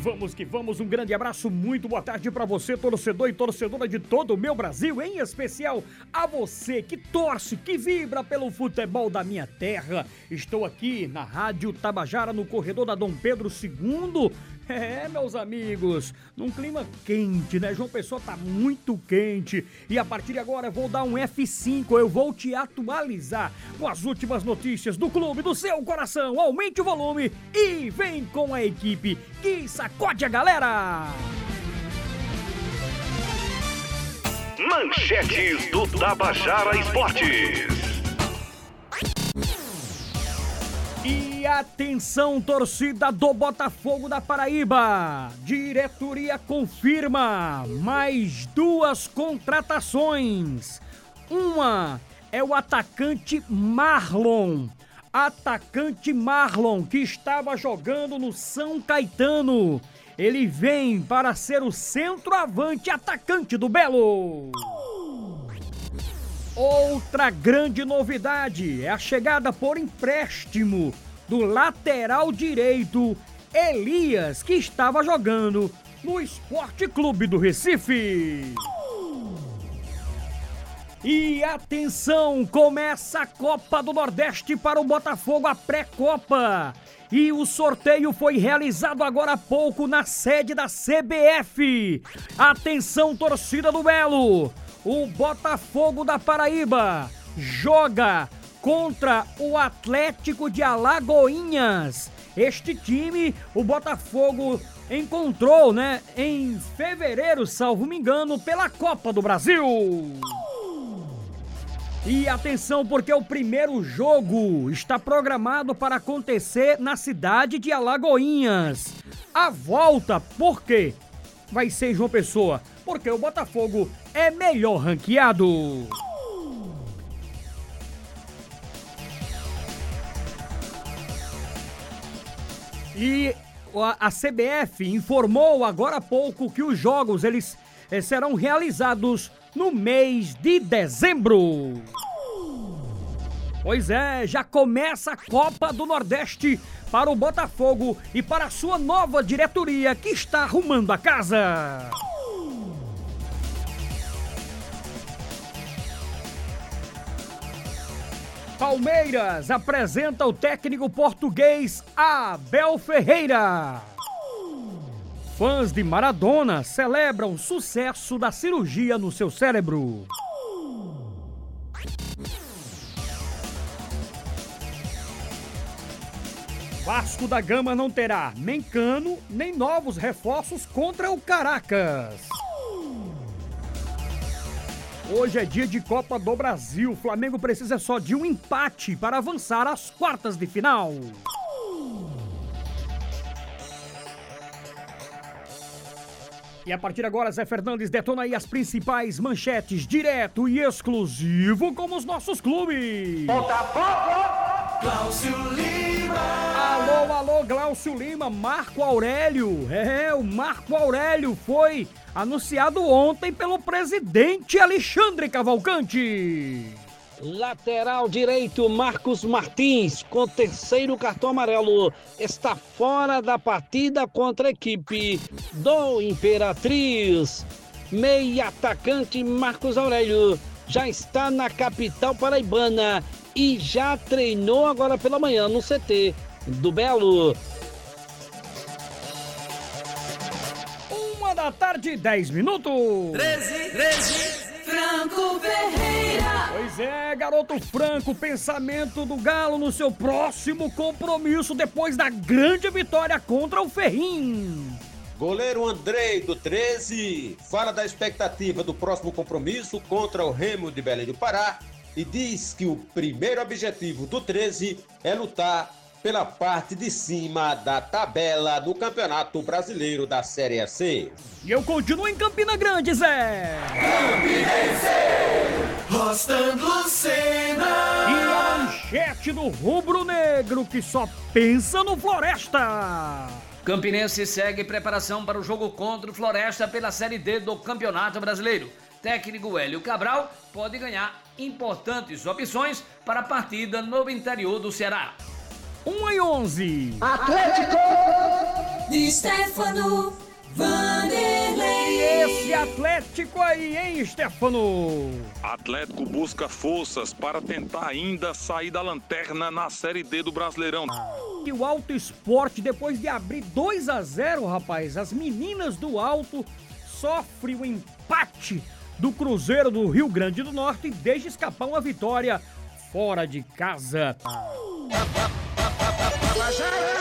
vamos que vamos. Um grande abraço, muito boa tarde para você, torcedor e torcedora de todo o meu Brasil, em especial a você que torce, que vibra pelo futebol da minha terra. Estou aqui na Rádio Tabajara, no corredor da Dom Pedro II, é, meus amigos, num clima quente, né? João Pessoa tá muito quente. E a partir de agora eu vou dar um F5, eu vou te atualizar com as últimas notícias do clube do seu coração. Aumente o volume e vem com a equipe que sacode a galera! Manchetes do Tabajara Esportes. E atenção, torcida do Botafogo da Paraíba! Diretoria confirma mais duas contratações. Uma é o atacante Marlon. Atacante Marlon, que estava jogando no São Caetano. Ele vem para ser o centroavante atacante do Belo. Outra grande novidade é a chegada por empréstimo do lateral direito Elias, que estava jogando no Esporte Clube do Recife. E atenção, começa a Copa do Nordeste para o Botafogo, a pré-copa. E o sorteio foi realizado agora há pouco na sede da CBF. Atenção, torcida do Belo o Botafogo da Paraíba joga contra o Atlético de Alagoinhas. Este time, o Botafogo encontrou, né, em fevereiro, salvo me engano, pela Copa do Brasil. E atenção, porque o primeiro jogo está programado para acontecer na cidade de Alagoinhas. A volta, por quê? Vai ser João Pessoa, porque o Botafogo é melhor ranqueado. E a CBF informou agora há pouco que os jogos eles eh, serão realizados no mês de dezembro. Pois é, já começa a Copa do Nordeste para o Botafogo e para a sua nova diretoria que está arrumando a casa. Palmeiras apresenta o técnico português Abel Ferreira. Fãs de Maradona celebram o sucesso da cirurgia no seu cérebro. Vasco da Gama não terá nem cano, nem novos reforços contra o Caracas. Hoje é dia de Copa do Brasil. O Flamengo precisa só de um empate para avançar às quartas de final. E a partir de agora, Zé Fernandes detona aí as principais manchetes, direto e exclusivo como os nossos clubes. Botafogo! Cláudio Lima! Alô, alô, Glaucio Lima, Marco Aurélio. É, o Marco Aurélio foi anunciado ontem pelo presidente Alexandre Cavalcante. Lateral direito Marcos Martins, com terceiro cartão amarelo, está fora da partida contra a equipe do Imperatriz. Meia atacante Marcos Aurélio já está na capital paraibana e já treinou agora pela manhã no CT do Belo. Uma da tarde, 10 minutos. 13, 13, Franco Ferreira. Pois é, garoto Franco, pensamento do Galo no seu próximo compromisso depois da grande vitória contra o Ferrim. Goleiro Andrei do 13 fala da expectativa do próximo compromisso contra o Remo de Belém do Pará e diz que o primeiro objetivo do 13 é lutar pela parte de cima da tabela do Campeonato Brasileiro da Série C. E eu continuo em Campina Grande, Zé. Campinense, Rostando Lucena. E a manchete do rubro-negro que só pensa no Floresta. Campinense segue preparação para o jogo contra o Floresta pela Série D do Campeonato Brasileiro. Técnico Hélio Cabral pode ganhar importantes opções para a partida no interior do Ceará. 1 e 11. Atlético de Stefano, Vanderlei. Esse Atlético aí, hein, Stefano? Atlético busca forças para tentar ainda sair da lanterna na Série D do Brasileirão. E o Alto Esporte, depois de abrir 2 a 0 rapaz, as meninas do Alto sofrem o empate do Cruzeiro do Rio Grande do Norte e deixa escapar uma vitória fora de casa. Tabajara!